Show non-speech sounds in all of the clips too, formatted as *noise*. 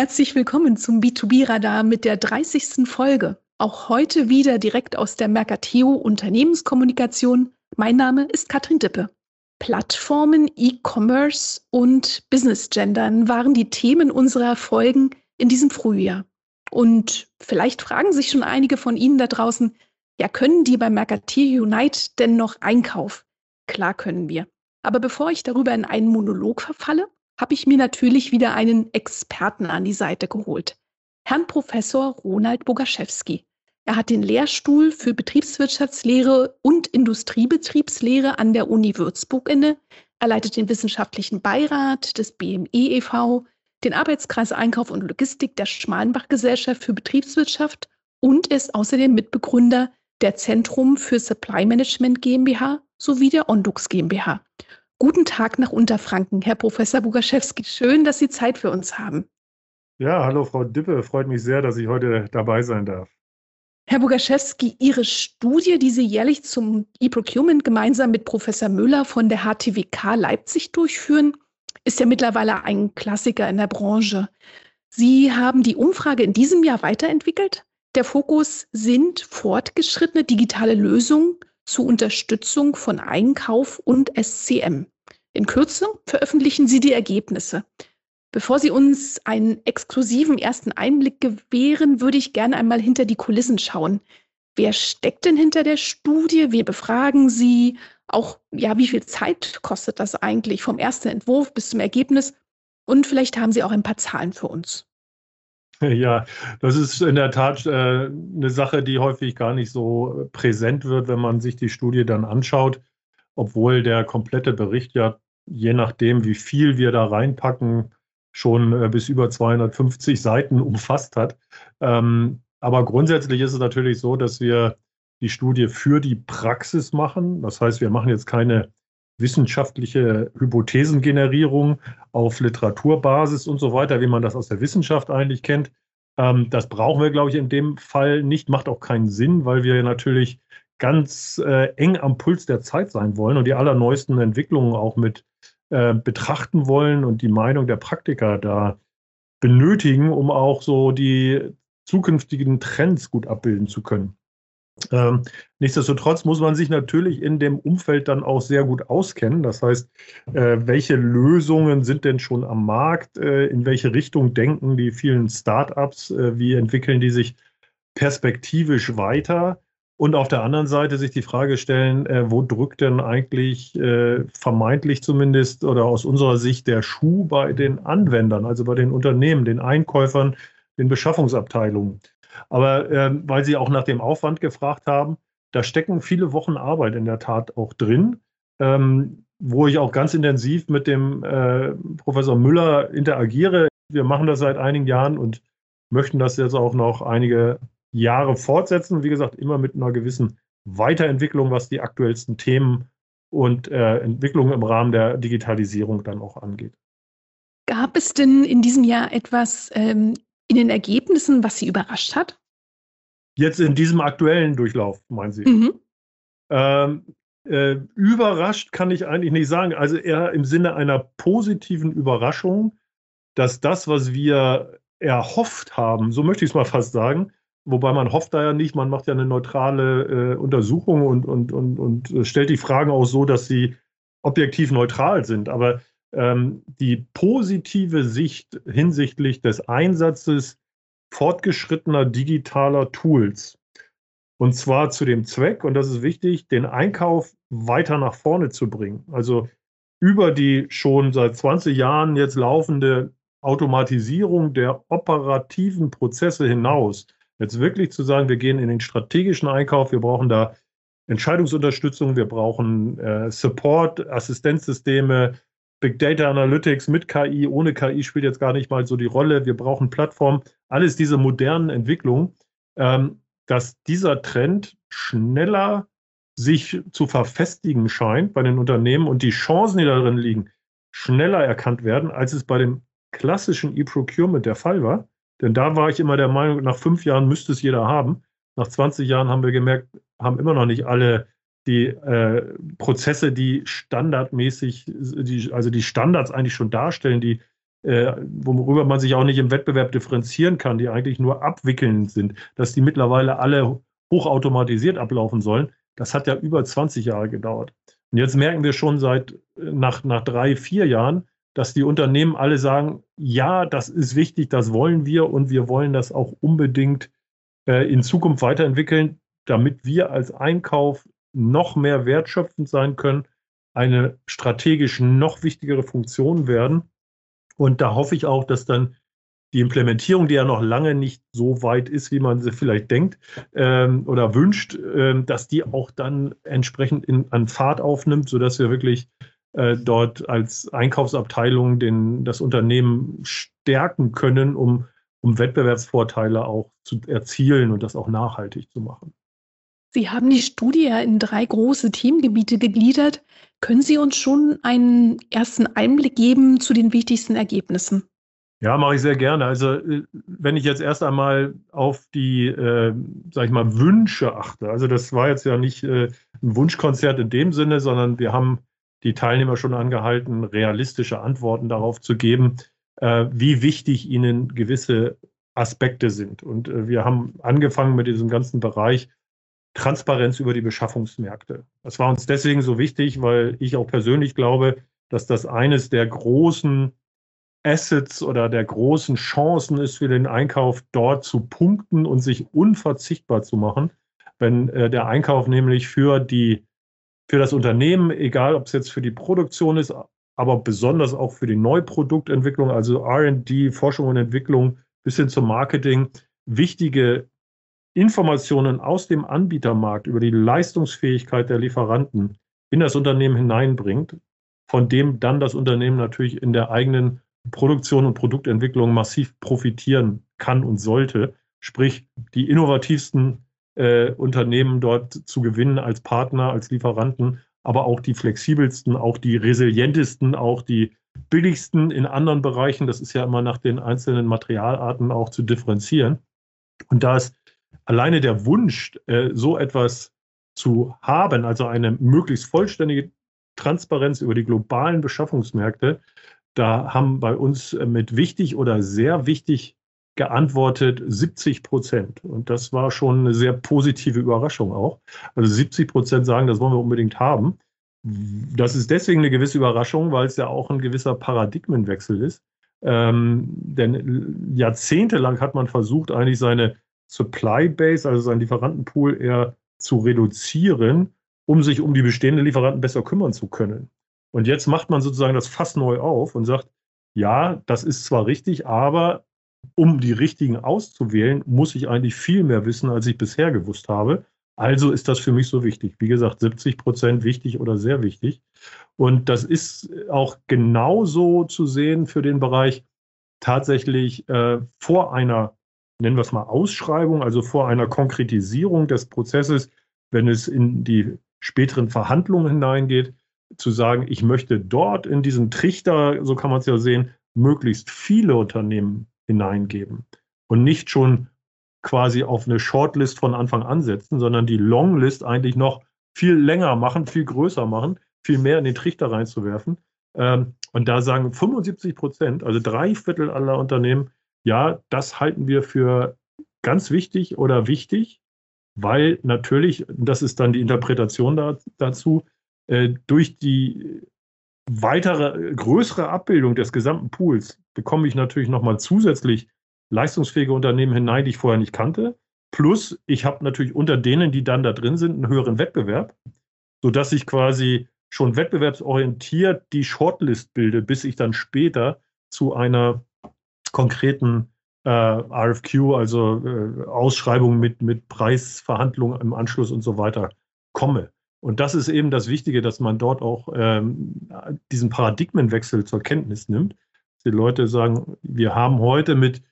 Herzlich willkommen zum B2B-Radar mit der 30. Folge. Auch heute wieder direkt aus der Mercateo Unternehmenskommunikation. Mein Name ist Katrin Dippe. Plattformen, E-Commerce und Business Gendern waren die Themen unserer Folgen in diesem Frühjahr. Und vielleicht fragen sich schon einige von Ihnen da draußen, ja, können die bei Mercateo Unite denn noch Einkauf? Klar können wir. Aber bevor ich darüber in einen Monolog verfalle, habe ich mir natürlich wieder einen Experten an die Seite geholt. Herrn Professor Ronald Bogaschewski. Er hat den Lehrstuhl für Betriebswirtschaftslehre und Industriebetriebslehre an der Uni Würzburg inne. Er leitet den wissenschaftlichen Beirat des BME e.V., den Arbeitskreis Einkauf und Logistik der Schmalenbach Gesellschaft für Betriebswirtschaft und ist außerdem Mitbegründer der Zentrum für Supply Management GmbH sowie der Ondux GmbH. Guten Tag nach Unterfranken, Herr Professor Bugaschewski. Schön, dass Sie Zeit für uns haben. Ja, hallo Frau Dippe. Freut mich sehr, dass ich heute dabei sein darf. Herr Bugaschewski, Ihre Studie, die Sie jährlich zum E-Procurement gemeinsam mit Professor Müller von der HTWK Leipzig durchführen, ist ja mittlerweile ein Klassiker in der Branche. Sie haben die Umfrage in diesem Jahr weiterentwickelt. Der Fokus sind fortgeschrittene digitale Lösungen zur Unterstützung von Einkauf und SCM. In Kürze veröffentlichen Sie die Ergebnisse. Bevor Sie uns einen exklusiven ersten Einblick gewähren, würde ich gerne einmal hinter die Kulissen schauen. Wer steckt denn hinter der Studie? Wir befragen Sie? Auch, ja, wie viel Zeit kostet das eigentlich vom ersten Entwurf bis zum Ergebnis? Und vielleicht haben Sie auch ein paar Zahlen für uns. *laughs* Ja, das ist in der Tat äh, eine Sache, die häufig gar nicht so präsent wird, wenn man sich die Studie dann anschaut, obwohl der komplette Bericht ja, je nachdem, wie viel wir da reinpacken, schon äh, bis über 250 Seiten *laughs* umfasst hat. Ähm, aber grundsätzlich ist es natürlich so, dass wir die Studie für die Praxis machen. Das heißt, wir machen jetzt keine wissenschaftliche Hypothesengenerierung auf Literaturbasis und so weiter, wie man das aus der Wissenschaft eigentlich kennt. Ähm, das brauchen wir, glaube ich, in dem Fall nicht, macht auch keinen Sinn, weil wir natürlich ganz äh, eng am Puls der Zeit sein wollen und die allerneuesten Entwicklungen auch mit äh, betrachten wollen und die Meinung der Praktiker da benötigen, um auch so die zukünftigen Trends gut abbilden zu können. Ähm, nichtsdestotrotz muss man sich natürlich in dem Umfeld dann auch sehr gut auskennen. Das heißt, äh, welche Lösungen sind denn schon am Markt? Äh, in welche Richtung denken die vielen Startups? Äh, wie entwickeln die sich perspektivisch weiter? Und auf der anderen Seite sich die Frage stellen, äh, wo drückt denn eigentlich äh, vermeintlich zumindest oder aus unserer Sicht der Schuh bei den Anwendern, also bei den Unternehmen, den Einkäufern, den Beschaffungsabteilungen? Aber äh, weil Sie auch nach dem Aufwand gefragt haben, da stecken viele Wochen Arbeit in der Tat auch drin, ähm, wo ich auch ganz intensiv mit dem äh, Professor Müller interagiere. Wir machen das seit einigen Jahren und möchten das jetzt auch noch einige Jahre fortsetzen. Wie gesagt, immer mit einer gewissen Weiterentwicklung, was die aktuellsten Themen und äh, Entwicklungen im Rahmen der Digitalisierung dann auch angeht. Gab es denn in diesem Jahr etwas ähm, in den Ergebnissen, was Sie überrascht hat? Jetzt in diesem aktuellen Durchlauf, meinen Sie? Mhm. Ähm, äh, überrascht kann ich eigentlich nicht sagen. Also eher im Sinne einer positiven Überraschung, dass das, was wir erhofft haben, so möchte ich es mal fast sagen, wobei man hofft da ja nicht, man macht ja eine neutrale äh, Untersuchung und, und, und, und stellt die Fragen auch so, dass sie objektiv neutral sind. Aber ähm, die positive Sicht hinsichtlich des Einsatzes fortgeschrittener digitaler Tools. Und zwar zu dem Zweck, und das ist wichtig, den Einkauf weiter nach vorne zu bringen. Also über die schon seit 20 Jahren jetzt laufende Automatisierung der operativen Prozesse hinaus. Jetzt wirklich zu sagen, wir gehen in den strategischen Einkauf, wir brauchen da Entscheidungsunterstützung, wir brauchen äh, Support, Assistenzsysteme, Big Data Analytics mit KI, ohne KI spielt jetzt gar nicht mal so die Rolle. Wir brauchen Plattformen, alles diese modernen Entwicklungen, ähm, dass dieser Trend schneller sich zu verfestigen scheint bei den Unternehmen und die Chancen, die darin liegen, schneller erkannt werden, als es bei dem klassischen E-Procurement der Fall war. Denn da war ich immer der Meinung, nach fünf Jahren müsste es jeder haben. Nach 20 Jahren haben wir gemerkt, haben immer noch nicht alle die äh, Prozesse, die standardmäßig, die, also die Standards eigentlich schon darstellen, die äh, worüber man sich auch nicht im Wettbewerb differenzieren kann, die eigentlich nur abwickelnd sind, dass die mittlerweile alle hochautomatisiert ablaufen sollen, das hat ja über 20 Jahre gedauert. Und jetzt merken wir schon seit äh, nach, nach drei, vier Jahren, dass die Unternehmen alle sagen, ja, das ist wichtig, das wollen wir und wir wollen das auch unbedingt äh, in Zukunft weiterentwickeln, damit wir als Einkauf noch mehr wertschöpfend sein können, eine strategisch noch wichtigere Funktion werden. Und da hoffe ich auch, dass dann die Implementierung, die ja noch lange nicht so weit ist, wie man sie vielleicht denkt ähm, oder wünscht, ähm, dass die auch dann entsprechend in, an Fahrt aufnimmt, sodass wir wirklich äh, dort als Einkaufsabteilung den, das Unternehmen stärken können, um, um Wettbewerbsvorteile auch zu erzielen und das auch nachhaltig zu machen. Sie haben die Studie in drei große Themengebiete gegliedert. Können Sie uns schon einen ersten Einblick geben zu den wichtigsten Ergebnissen? Ja, mache ich sehr gerne. Also äh, wenn ich jetzt erst einmal auf die, äh, sag ich mal, Wünsche achte. Also das war jetzt ja nicht äh, ein Wunschkonzert in dem Sinne, sondern wir haben die Teilnehmer schon angehalten, realistische Antworten darauf zu geben, äh, wie wichtig ihnen gewisse Aspekte sind. Und äh, wir haben angefangen mit diesem ganzen Bereich Transparenz über die Beschaffungsmärkte. Das war uns deswegen so wichtig, weil ich auch persönlich glaube, dass das eines der großen Assets oder der großen Chancen ist für den Einkauf, dort zu punkten und sich unverzichtbar zu machen, wenn äh, der Einkauf nämlich für die für das Unternehmen, egal ob es jetzt für die Produktion ist, aber besonders auch für die Neuproduktentwicklung, also R&D, Forschung und Entwicklung bis hin zum Marketing, wichtige Informationen aus dem Anbietermarkt über die Leistungsfähigkeit der Lieferanten in das Unternehmen hineinbringt, von dem dann das Unternehmen natürlich in der eigenen Produktion und Produktentwicklung massiv profitieren kann und sollte. Sprich, die innovativsten äh, Unternehmen dort zu gewinnen als Partner, als Lieferanten, aber auch die flexibelsten, auch die resilientesten, auch die billigsten in anderen Bereichen. Das ist ja immer nach den einzelnen Materialarten auch zu differenzieren. Und da ist alleine der Wunsch, äh, so etwas zu haben, also eine möglichst vollständige Transparenz über die globalen Beschaffungsmärkte, da haben bei uns äh, mit wichtig oder sehr wichtig geantwortet 70 Prozent. Und das war schon eine sehr positive Überraschung auch. Also 70 Prozent sagen, das wollen wir unbedingt haben. Das ist deswegen eine gewisse Überraschung, weil es ja auch ein gewisser Paradigmenwechsel ist. Ähm, denn jahrzehntelang hat man versucht, eigentlich seine Supply Base, also seinen Lieferantenpool eher zu reduzieren, um sich um die bestehenden Lieferanten besser kümmern zu können. Und jetzt macht man sozusagen das Fass neu auf und sagt, ja, das ist zwar richtig, aber um die richtigen auszuwählen, muss ich eigentlich viel mehr wissen, als ich bisher gewusst habe. Also ist das für mich so wichtig. Wie gesagt, 70 Prozent wichtig oder sehr wichtig. Und das ist auch genauso zu sehen für den Bereich tatsächlich äh, vor einer, nennen wir es mal, Ausschreibung, also vor einer Konkretisierung des Prozesses, wenn es in die späteren Verhandlungen hineingeht, zu sagen, ich möchte dort in diesen Trichter, so kann man es ja sehen, möglichst viele Unternehmen hineingeben und nicht schon quasi auf eine Shortlist von Anfang an setzen, sondern die Longlist eigentlich noch viel länger machen, viel größer machen, viel mehr in den Trichter reinzuwerfen. Ähm, und da sagen 75 Prozent, also drei Viertel aller Unternehmen, ja, das halten wir für ganz wichtig oder wichtig, weil natürlich, das ist dann die Interpretation da, dazu, äh, durch die weitere, größere Abbildung des gesamten Pools bekomme ich natürlich nochmal zusätzlich leistungsfähige Unternehmen hinein, die ich vorher nicht kannte. Plus, ich habe natürlich unter denen, die dann da drin sind, einen höheren Wettbewerb, sodass ich quasi schon wettbewerbsorientiert die Shortlist bilde, bis ich dann später zu einer konkreten äh, RFQ, also äh, Ausschreibung mit, mit Preisverhandlungen im Anschluss und so weiter komme. Und das ist eben das Wichtige, dass man dort auch ähm, diesen Paradigmenwechsel zur Kenntnis nimmt. Die Leute sagen, wir haben heute mit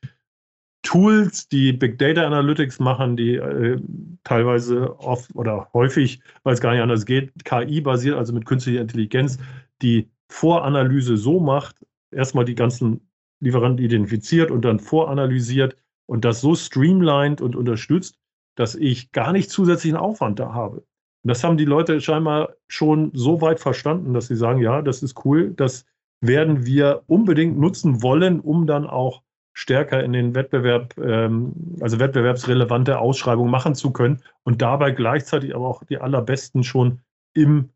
Tools, die Big Data Analytics machen, die äh, teilweise oft oder häufig, weil es gar nicht anders geht, KI-basiert, also mit künstlicher Intelligenz, die Voranalyse so macht, erstmal die ganzen Lieferanten identifiziert und dann voranalysiert und das so streamlined und unterstützt, dass ich gar nicht zusätzlichen Aufwand da habe. Und das haben die Leute scheinbar schon so weit verstanden, dass sie sagen, ja, das ist cool, das werden wir unbedingt nutzen wollen, um dann auch stärker in den Wettbewerb, ähm, also wettbewerbsrelevante Ausschreibungen machen zu können und dabei gleichzeitig aber auch die allerbesten schon im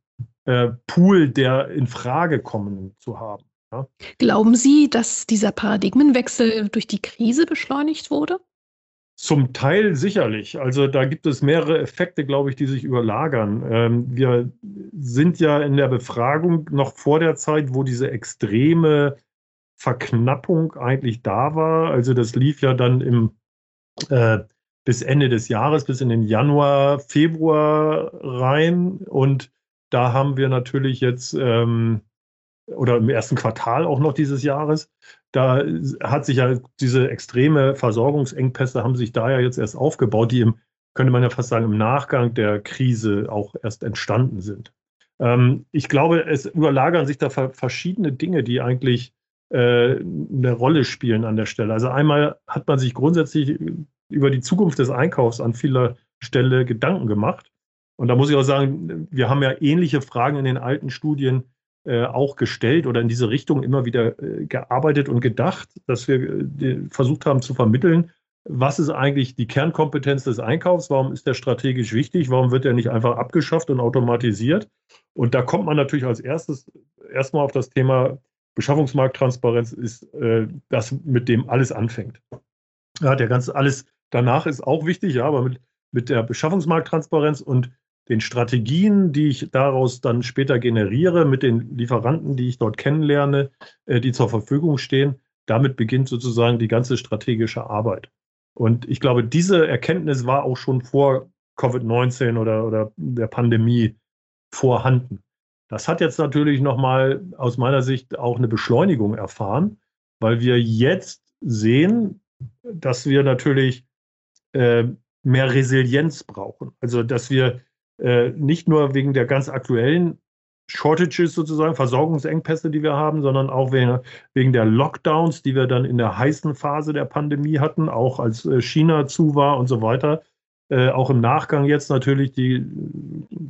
äh, Pool der in Frage kommen zu haben. Ja. Glauben Sie, dass dieser Paradigmenwechsel durch die Krise beschleunigt wurde? Zum Teil sicherlich. Also da gibt es mehrere Effekte, glaube ich, die sich überlagern. Ähm, wir sind ja in der Befragung noch vor der Zeit, wo diese extreme Verknappung eigentlich da war. Also das lief ja dann im, äh, bis Ende des Jahres, bis in den Januar, Februar rein. Und da haben wir natürlich jetzt, ähm, oder im ersten Quartal auch noch dieses Jahres, da hat sich ja diese extreme Versorgungsengpässe haben sich da ja jetzt erst aufgebaut, die im, könnte man ja fast sagen, im Nachgang der Krise auch erst entstanden sind. Ähm, ich glaube, es überlagern sich da verschiedene Dinge, die eigentlich äh, eine Rolle spielen an der Stelle. Also einmal hat man sich grundsätzlich über die Zukunft des Einkaufs an vieler Stelle Gedanken gemacht. Und da muss ich auch sagen, wir haben ja ähnliche Fragen in den alten Studien äh, auch gestellt oder in diese Richtung immer wieder äh, gearbeitet und gedacht, dass wir äh, versucht haben zu vermitteln, was ist eigentlich die Kernkompetenz des Einkaufs? Warum ist der strategisch wichtig? Warum wird er nicht einfach abgeschafft und automatisiert? Und da kommt man natürlich als erstes erstmal auf das Thema Beschaffungsmarkttransparenz ist das, mit dem alles anfängt. Ja, der ganze alles danach ist auch wichtig, ja, aber mit, mit der Beschaffungsmarkttransparenz und den Strategien, die ich daraus dann später generiere, mit den Lieferanten, die ich dort kennenlerne, äh, die zur Verfügung stehen, damit beginnt sozusagen die ganze strategische Arbeit. Und ich glaube, diese Erkenntnis war auch schon vor Covid-19 oder, oder der Pandemie vorhanden. Das hat jetzt natürlich nochmal aus meiner Sicht auch eine Beschleunigung erfahren, weil wir jetzt sehen, dass wir natürlich äh, mehr Resilienz brauchen. Also dass wir äh, nicht nur wegen der ganz aktuellen Shortages sozusagen, Versorgungsengpässe, die wir haben, sondern auch wegen, der Lockdowns, die wir dann in der heißen Phase der Pandemie hatten, auch als äh, China zu war und so weiter. Äh, auch im Nachgang jetzt natürlich die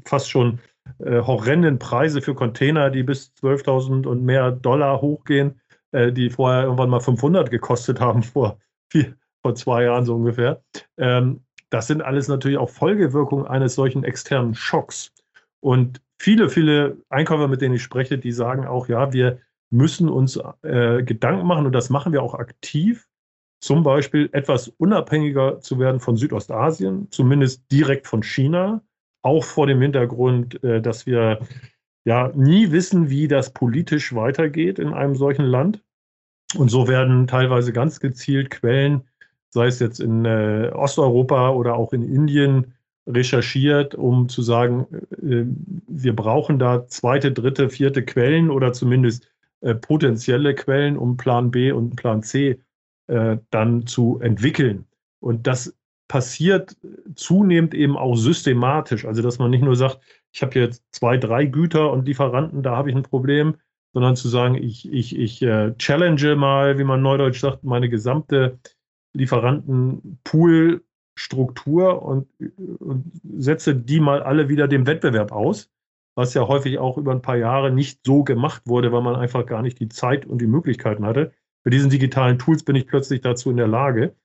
fast schon horrenden Preise für Container, die bis 12.000 und mehr Dollar hochgehen, die vorher irgendwann mal 500 gekostet haben, *laughs* vor, vier, vor zwei Jahren so ungefähr. Ähm, das sind alles natürlich auch Folgewirkungen eines solchen externen Schocks. Und viele, viele Einkäufer, mit denen ich spreche, die sagen auch, ja, wir müssen uns äh, Gedanken machen und das machen wir auch aktiv, zum Beispiel etwas unabhängiger zu werden von Südostasien, zumindest direkt von China, auch vor dem Hintergrund, äh, dass wir ja nie wissen, wie das politisch weitergeht in einem solchen Land. Und so werden teilweise ganz gezielt Quellen, sei es jetzt in äh, Osteuropa oder auch in Indien, recherchiert, um zu sagen, äh, wir brauchen da zweite, dritte, vierte Quellen oder zumindest äh, potenzielle Quellen, um Plan B und Plan C äh, dann zu entwickeln. Und das passiert zunehmend eben auch systematisch. Also, dass man nicht nur sagt, ich habe jetzt zwei, drei Güter und Lieferanten, da habe ich ein Problem, sondern zu sagen, ich, ich, ich äh, challenge mal, wie man neudeutsch sagt, meine gesamte Lieferantenpool-Struktur und, und setze die mal alle wieder dem Wettbewerb aus, was ja häufig auch über ein paar Jahre nicht so gemacht wurde, weil man einfach gar nicht die Zeit und die Möglichkeiten hatte. Mit diesen digitalen Tools bin ich plötzlich dazu in der Lage.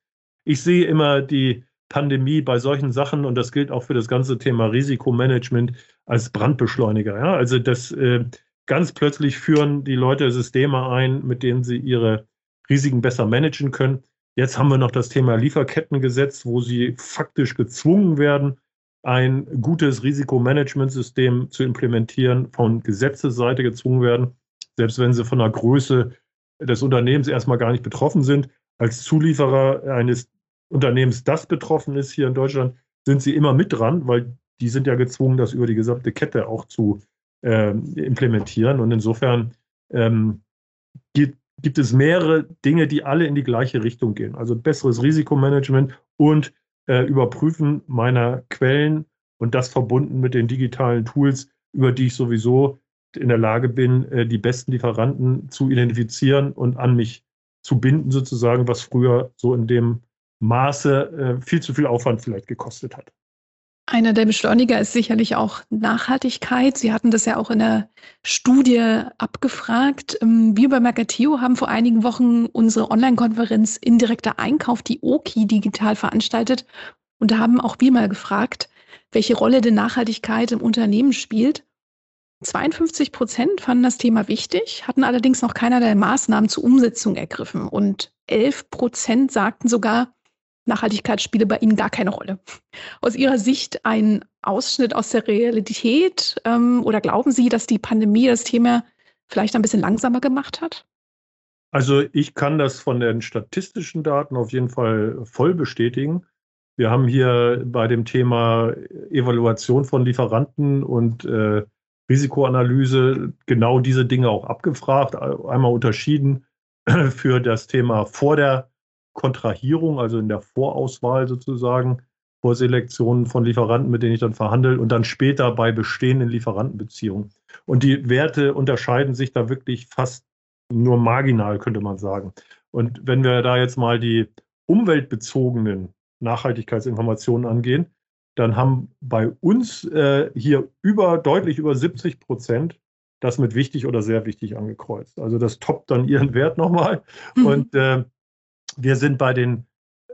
Ich sehe immer die Pandemie bei solchen Sachen, und das gilt auch für das ganze Thema Risikomanagement, als Brandbeschleuniger. Ja? Also das äh, ganz plötzlich führen die Leute Systeme ein, mit denen sie ihre Risiken besser managen können. Jetzt haben wir noch das Thema Lieferkettengesetz, wo sie faktisch gezwungen werden, ein gutes Risikomanagementsystem zu implementieren, von Gesetzesseite gezwungen werden, selbst wenn sie von der Größe des Unternehmens erstmal gar nicht betroffen sind. Als Zulieferer eines Unternehmens, das betroffen ist hier in Deutschland, sind sie immer mit dran, weil die sind ja gezwungen, das über die gesamte Kette auch zu äh, implementieren. Und insofern ähm, gibt, gibt es mehrere Dinge, die alle in die gleiche Richtung gehen. Also besseres Risikomanagement und äh, Überprüfen meiner Quellen und das verbunden mit den digitalen Tools, über die ich sowieso in der Lage bin, äh, die besten Lieferanten zu identifizieren und an mich zu binden, sozusagen, was früher so in dem Maße äh, viel zu viel Aufwand vielleicht gekostet hat. Einer der Beschleuniger ist sicherlich auch Nachhaltigkeit. Sie hatten das ja auch in der Studie abgefragt. Ähm, wir bei Mercatio haben vor einigen Wochen unsere Online-Konferenz Indirekter Einkauf, die OKI, digital veranstaltet. Und da haben auch wir mal gefragt, welche Rolle denn Nachhaltigkeit im Unternehmen spielt. 52 Prozent fanden das Thema wichtig, hatten allerdings noch keinerlei Maßnahmen zur Umsetzung ergriffen. Und 11 Prozent sagten sogar, Nachhaltigkeit spiele bei Ihnen gar keine Rolle. Aus Ihrer Sicht ein Ausschnitt aus der Realität ähm, oder glauben Sie, dass die Pandemie das Thema vielleicht ein bisschen langsamer gemacht hat? Also ich kann das von den statistischen Daten auf jeden Fall voll bestätigen. Wir haben hier bei dem Thema Evaluation von Lieferanten und äh, Risikoanalyse genau diese Dinge auch abgefragt, einmal unterschieden für das Thema vor der Kontrahierung, also in der Vorauswahl sozusagen, Vorselektionen von Lieferanten, mit denen ich dann verhandle und dann später bei bestehenden Lieferantenbeziehungen. Und die Werte unterscheiden sich da wirklich fast nur marginal, könnte man sagen. Und wenn wir da jetzt mal die umweltbezogenen Nachhaltigkeitsinformationen angehen, dann haben bei uns äh, hier über deutlich über 70 Prozent das mit wichtig oder sehr wichtig angekreuzt. Also das toppt dann ihren Wert nochmal. Mhm. Und äh, wir sind bei den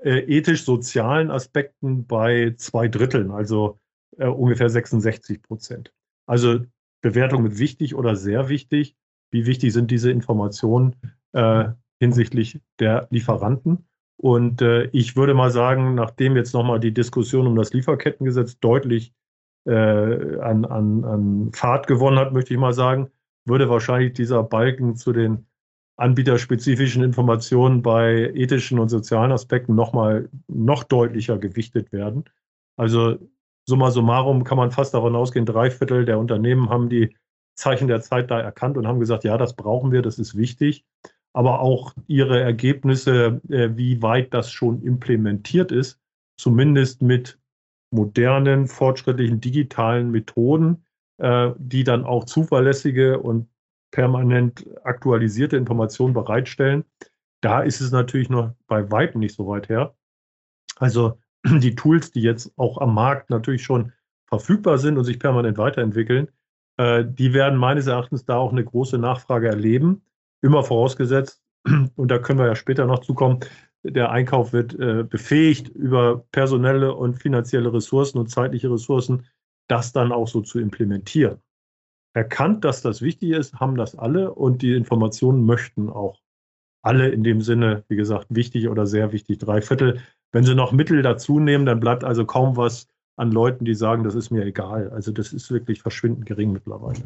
äh, ethisch-sozialen Aspekten bei zwei Dritteln, also äh, ungefähr 66 Prozent. Also Bewertung mit wichtig oder sehr wichtig. Wie wichtig sind diese Informationen äh, hinsichtlich der Lieferanten? Und äh, ich würde mal sagen, nachdem jetzt nochmal die Diskussion um das Lieferkettengesetz deutlich äh, an, an, an Fahrt gewonnen hat, möchte ich mal sagen, würde wahrscheinlich dieser Balken zu den anbieterspezifischen Informationen bei ethischen und sozialen Aspekten nochmal noch deutlicher gewichtet werden. Also summa summarum kann man fast davon ausgehen, drei Viertel der Unternehmen haben die Zeichen der Zeit da erkannt und haben gesagt, ja, das brauchen wir, das ist wichtig. Aber auch ihre Ergebnisse, äh, wie weit das schon implementiert ist, zumindest mit modernen, fortschrittlichen digitalen Methoden, äh, die dann auch zuverlässige und permanent aktualisierte Informationen bereitstellen. Da ist es natürlich noch bei weitem nicht so weit her. Also *clears throat* die Tools, die jetzt auch am Markt natürlich schon verfügbar sind und sich permanent weiterentwickeln, äh, die werden meines Erachtens da auch eine große Nachfrage erleben. Immer vorausgesetzt, *clears throat* und da können wir ja später noch zukommen, der Einkauf wird äh, befähigt, über personelle und finanzielle Ressourcen und zeitliche Ressourcen das dann auch so zu implementieren erkannt, dass das wichtig ist, haben das alle und die Informationen möchten auch alle in dem Sinne, wie gesagt, wichtig oder sehr wichtig, drei Viertel. Wenn sie noch Mittel dazu nehmen, dann bleibt also kaum was an Leuten, die sagen, das ist mir egal. Also das ist wirklich verschwindend gering mittlerweile.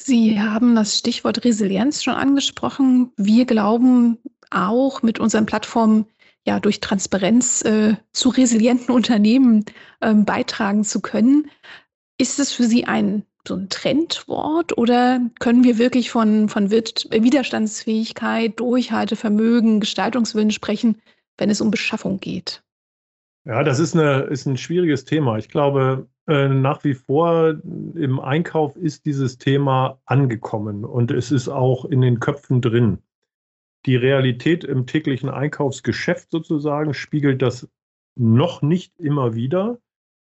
Sie haben das Stichwort Resilienz schon angesprochen. Wir glauben auch mit unseren Plattformen ja durch Transparenz äh, zu resilienten Unternehmen äh, beitragen zu können. Ist es für Sie ein so ein Trendwort oder können wir wirklich von, von Widerstandsfähigkeit, Durchhaltevermögen, Gestaltungswillen sprechen, wenn es um Beschaffung geht? Ja, das ist, eine, ist ein schwieriges Thema. Ich glaube, äh, nach wie vor im Einkauf ist dieses Thema angekommen und es ist auch in den Köpfen drin. Die Realität im täglichen Einkaufsgeschäft sozusagen spiegelt das noch nicht immer wieder,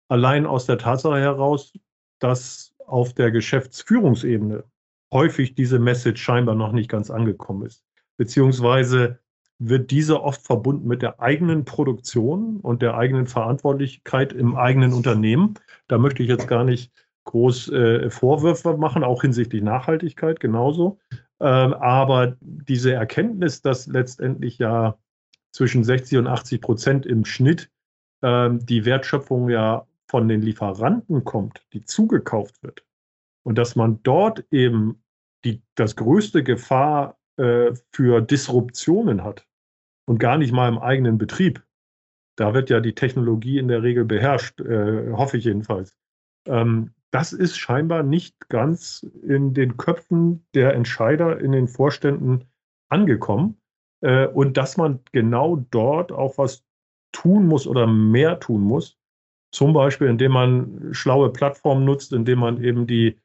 allein aus der Tatsache heraus, dass auf der Geschäftsführungsebene häufig diese Message scheinbar noch nicht ganz angekommen ist. Beziehungsweise wird diese oft verbunden mit der eigenen Produktion und der eigenen Verantwortlichkeit im eigenen Unternehmen. Da möchte ich jetzt gar nicht groß äh, Vorwürfe machen, auch hinsichtlich Nachhaltigkeit genauso. Ähm, aber diese Erkenntnis, dass letztendlich ja zwischen 60 und 80 Prozent im Schnitt ähm, die Wertschöpfung ja von den Lieferanten kommt, die zugekauft wird, und dass man dort eben die, das größte Gefahr äh, für Disruptionen hat und gar nicht mal im eigenen Betrieb. Da wird ja die Technologie in der Regel beherrscht, äh, hoffe ich jedenfalls. Ähm, das ist scheinbar nicht ganz in den Köpfen der Entscheider in den Vorständen angekommen. Äh, und dass man genau dort auch was tun muss oder mehr tun muss, zum Beispiel, indem man schlaue Plattformen nutzt, indem man eben die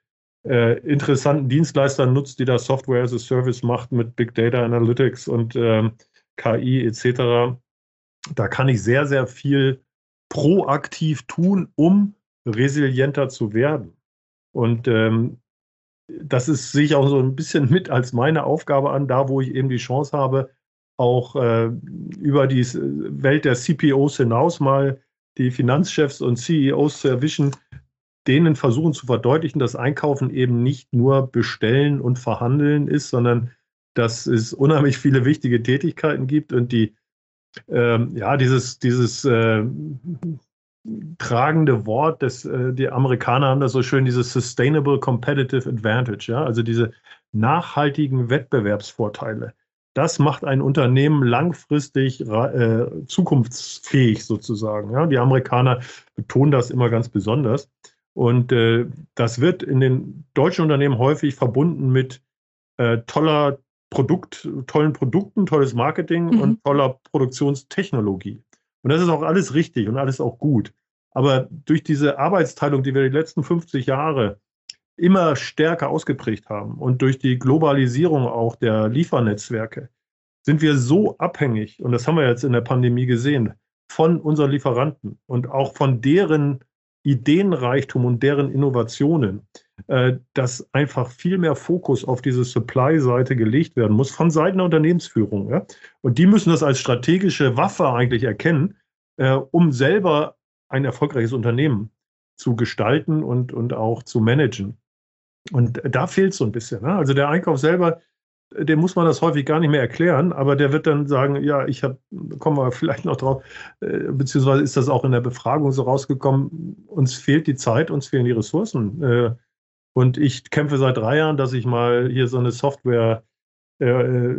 äh, interessanten Dienstleister nutzt, die da Software as a Service macht mit Big Data Analytics und ähm, KI etc. Da kann ich sehr, sehr viel proaktiv tun, um resilienter zu werden. Und ähm, das ist, sehe ich auch so ein bisschen mit als meine Aufgabe an, da wo ich eben die Chance habe, auch äh, über die Welt der CPOs hinaus mal die Finanzchefs und CEOs zu erwischen, denen versuchen zu verdeutlichen, dass Einkaufen eben nicht nur bestellen und verhandeln ist, sondern dass es unheimlich viele wichtige Tätigkeiten gibt und die ähm, ja dieses dieses äh, tragende Wort, das äh, die Amerikaner haben das so schön, dieses Sustainable Competitive Advantage, ja, also diese nachhaltigen Wettbewerbsvorteile. Das macht ein Unternehmen langfristig äh, zukunftsfähig sozusagen. Ja? Die Amerikaner betonen das immer ganz besonders. Und äh, das wird in den deutschen Unternehmen häufig verbunden mit äh, toller Produkt, tollen Produkten, tolles Marketing mhm. und toller Produktionstechnologie. Und das ist auch alles richtig und alles auch gut. Aber durch diese Arbeitsteilung, die wir die letzten 50 Jahre immer stärker ausgeprägt haben und durch die Globalisierung auch der Liefernetzwerke, sind wir so abhängig, und das haben wir jetzt in der Pandemie gesehen, von unseren Lieferanten und auch von deren Ideenreichtum und deren Innovationen, äh, dass einfach viel mehr Fokus auf diese Supply-Seite gelegt werden muss von Seiten der Unternehmensführung. Und die müssen das als strategische Waffe eigentlich erkennen, äh, um selber ein erfolgreiches Unternehmen zu gestalten und, und auch zu managen. Und da fehlt es so ein bisschen. Ne? Also der Einkauf selber, dem muss man das häufig gar nicht mehr erklären, aber der wird dann sagen, ja, ich habe, kommen wir vielleicht noch drauf, äh, beziehungsweise ist das auch in der Befragung so rausgekommen, uns fehlt die Zeit, uns fehlen die Ressourcen. Äh, und ich kämpfe seit drei Jahren, dass ich mal hier so eine Software äh,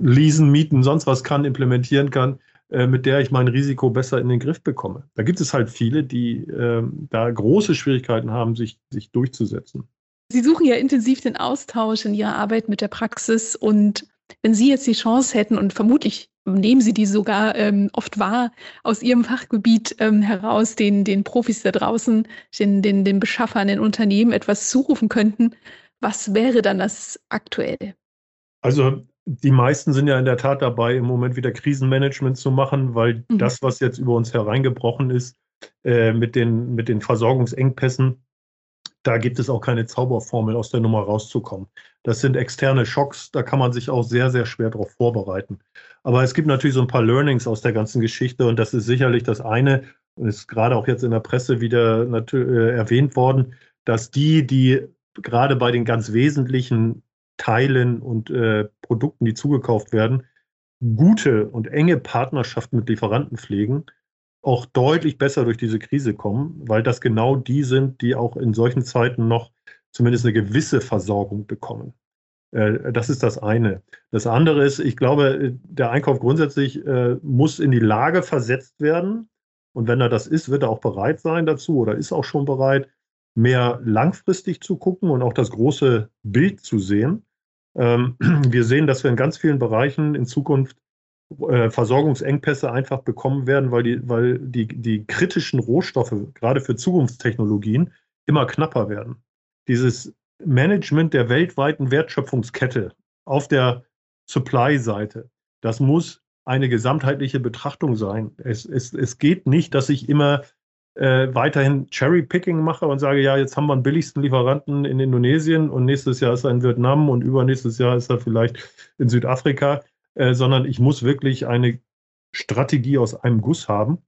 leasen, mieten, sonst was kann, implementieren kann, mit der ich mein Risiko besser in den Griff bekomme. Da gibt es halt viele, die äh, da große Schwierigkeiten haben, sich, sich durchzusetzen. Sie suchen ja intensiv den Austausch in Ihrer Arbeit mit der Praxis und wenn Sie jetzt die Chance hätten und vermutlich nehmen Sie die sogar ähm, oft wahr aus Ihrem Fachgebiet ähm, heraus, den, den Profis da draußen, den, den, den Beschaffern, den Unternehmen etwas zurufen könnten, was wäre dann das aktuell? Also die meisten sind ja in der Tat dabei, im Moment wieder Krisenmanagement zu machen, weil mhm. das, was jetzt über uns hereingebrochen ist, äh, mit, den, mit den Versorgungsengpässen, da gibt es auch keine Zauberformel, aus der Nummer rauszukommen. Das sind externe Schocks, da kann man sich auch sehr, sehr schwer darauf vorbereiten. Aber es gibt natürlich so ein paar Learnings aus der ganzen Geschichte und das ist sicherlich das eine, und ist gerade auch jetzt in der Presse wieder äh, erwähnt worden, dass die, die gerade bei den ganz wesentlichen Teilen und äh, Produkten, die zugekauft werden, gute und enge Partnerschaften mit Lieferanten pflegen, auch deutlich besser durch diese Krise kommen, weil das genau die sind, die auch in solchen Zeiten noch zumindest eine gewisse Versorgung bekommen. Äh, das ist das eine. Das andere ist, ich glaube, der Einkauf grundsätzlich äh, muss in die Lage versetzt werden. Und wenn er das ist, wird er auch bereit sein dazu oder ist auch schon bereit, mehr langfristig zu gucken und auch das große Bild zu sehen. Ähm, *clears throat* wir sehen, dass wir in ganz vielen Bereichen in Zukunft äh, Versorgungsengpässe einfach bekommen werden, weil die, weil die, die kritischen Rohstoffe, gerade für Zukunftstechnologien, immer knapper werden. Dieses Management der weltweiten Wertschöpfungskette auf der Supply-Seite, das muss eine gesamtheitliche Betrachtung sein. Es, es, es geht nicht, dass ich immer äh, weiterhin Cherry-Picking mache und sage, ja, jetzt haben wir den billigsten Lieferanten in Indonesien und nächstes Jahr ist er in Vietnam und übernächstes Jahr ist er vielleicht in Südafrika, äh, sondern ich muss wirklich eine Strategie aus einem Guss haben,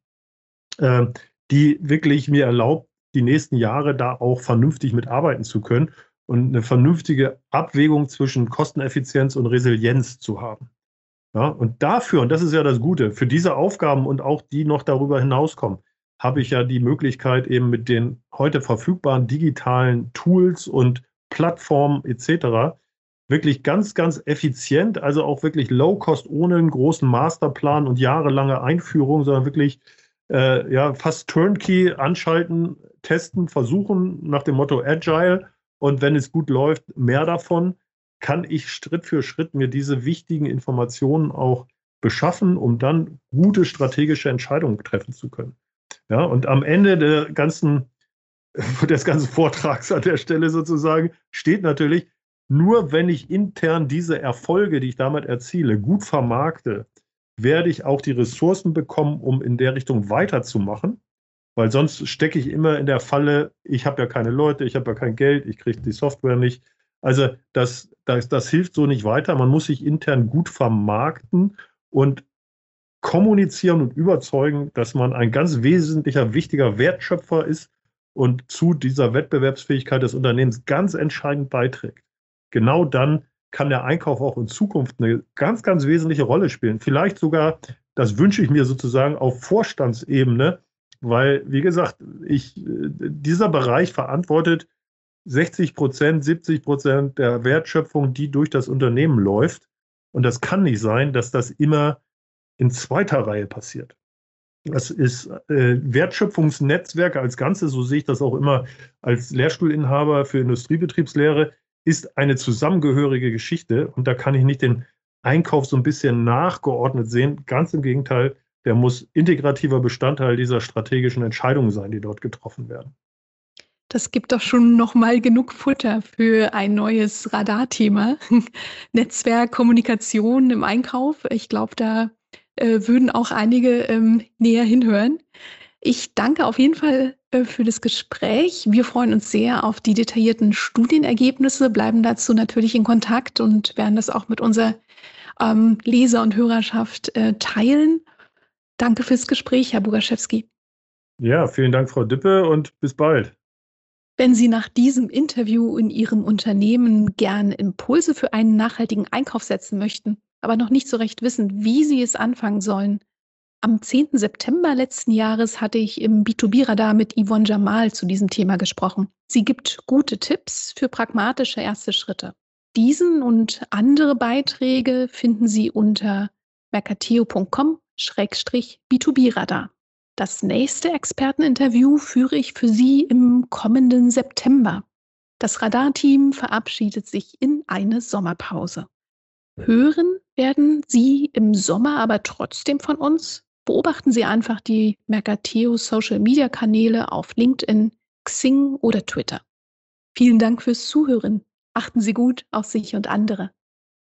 äh, die wirklich mir erlaubt, die nächsten Jahre da auch vernünftig mitarbeiten zu können und eine vernünftige Abwägung zwischen Kosteneffizienz und Resilienz zu haben. Ja, und dafür, und das ist ja das Gute, für diese Aufgaben und auch die noch darüber hinauskommen, habe ich ja die Möglichkeit, eben mit den heute verfügbaren digitalen Tools und Plattformen etc. wirklich ganz, ganz effizient, also auch wirklich Low-Cost ohne einen großen Masterplan und jahrelange Einführung, sondern wirklich äh, ja, fast Turnkey anschalten, testen, versuchen nach dem Motto Agile und wenn es gut läuft, mehr davon, kann ich Schritt für Schritt mir diese wichtigen Informationen auch beschaffen, um dann gute strategische Entscheidungen treffen zu können. Ja, und am Ende der ganzen, *laughs* des ganzen Vortrags an der Stelle sozusagen steht natürlich, nur wenn ich intern diese Erfolge, die ich damit erziele, gut vermarkte, werde ich auch die Ressourcen bekommen, um in der Richtung weiterzumachen. weil sonst stecke ich immer in der Falle, ich habe ja keine Leute, ich habe ja kein Geld, ich kriege die Software nicht. Also das, das, das hilft so nicht weiter. Man muss sich intern gut vermarkten und kommunizieren und überzeugen, dass man ein ganz wesentlicher, wichtiger Wertschöpfer ist und zu dieser Wettbewerbsfähigkeit des Unternehmens ganz entscheidend beiträgt. Genau dann kann der Einkauf auch in Zukunft eine ganz, ganz wesentliche Rolle spielen. Vielleicht sogar, das wünsche ich mir sozusagen auf Vorstandsebene, weil, wie gesagt, ich, dieser Bereich verantwortet 60 Prozent, 70 Prozent der Wertschöpfung, die durch das Unternehmen läuft. Und das kann nicht sein, dass das immer in zweiter Reihe passiert. Das ist äh, Wertschöpfungsnetzwerke als Ganze, so sehe ich das auch immer als Lehrstuhlinhaber für Industriebetriebslehre, ist eine zusammengehörige Geschichte. Und da kann ich nicht den Einkauf so ein bisschen nachgeordnet sehen. Ganz im Gegenteil, der muss integrativer Bestandteil dieser strategischen Entscheidungen sein, die dort getroffen werden. Das gibt doch schon noch mal genug Futter für ein neues Radarthema. *laughs* Netzwerk, Kommunikation im Einkauf. Ich glaube, da äh, würden auch einige ähm, näher hinhören. Ich danke auf jeden Fall äh, für das Gespräch. Wir freuen uns sehr auf die detaillierten Studienergebnisse, bleiben dazu natürlich in Kontakt und werden das auch mit unserer ähm, Leser- und Hörerschaft äh, teilen. Danke fürs Gespräch, Herr Bugaschewski. Ja, vielen Dank, Frau Dippe, und bis bald. Wenn Sie nach diesem Interview in Ihrem Unternehmen gern Impulse für einen nachhaltigen Einkauf setzen möchten, aber noch nicht so recht wissen, wie Sie es anfangen sollen, am 10. September letzten Jahres hatte ich im B2B-Radar mit Yvonne Jamal zu diesem Thema gesprochen. Sie gibt gute Tipps für pragmatische erste Schritte. Diesen und andere Beiträge finden Sie unter mercateo.com-b2b-radar. Das nächste Experteninterview führe ich für Sie im kommenden September. Das Radarteam verabschiedet sich in eine Sommerpause. Hören werden Sie im Sommer aber trotzdem von uns. Beobachten Sie einfach die Mercateo Social Media Kanäle auf LinkedIn, Xing oder Twitter. Vielen Dank fürs Zuhören. Achten Sie gut auf sich und andere.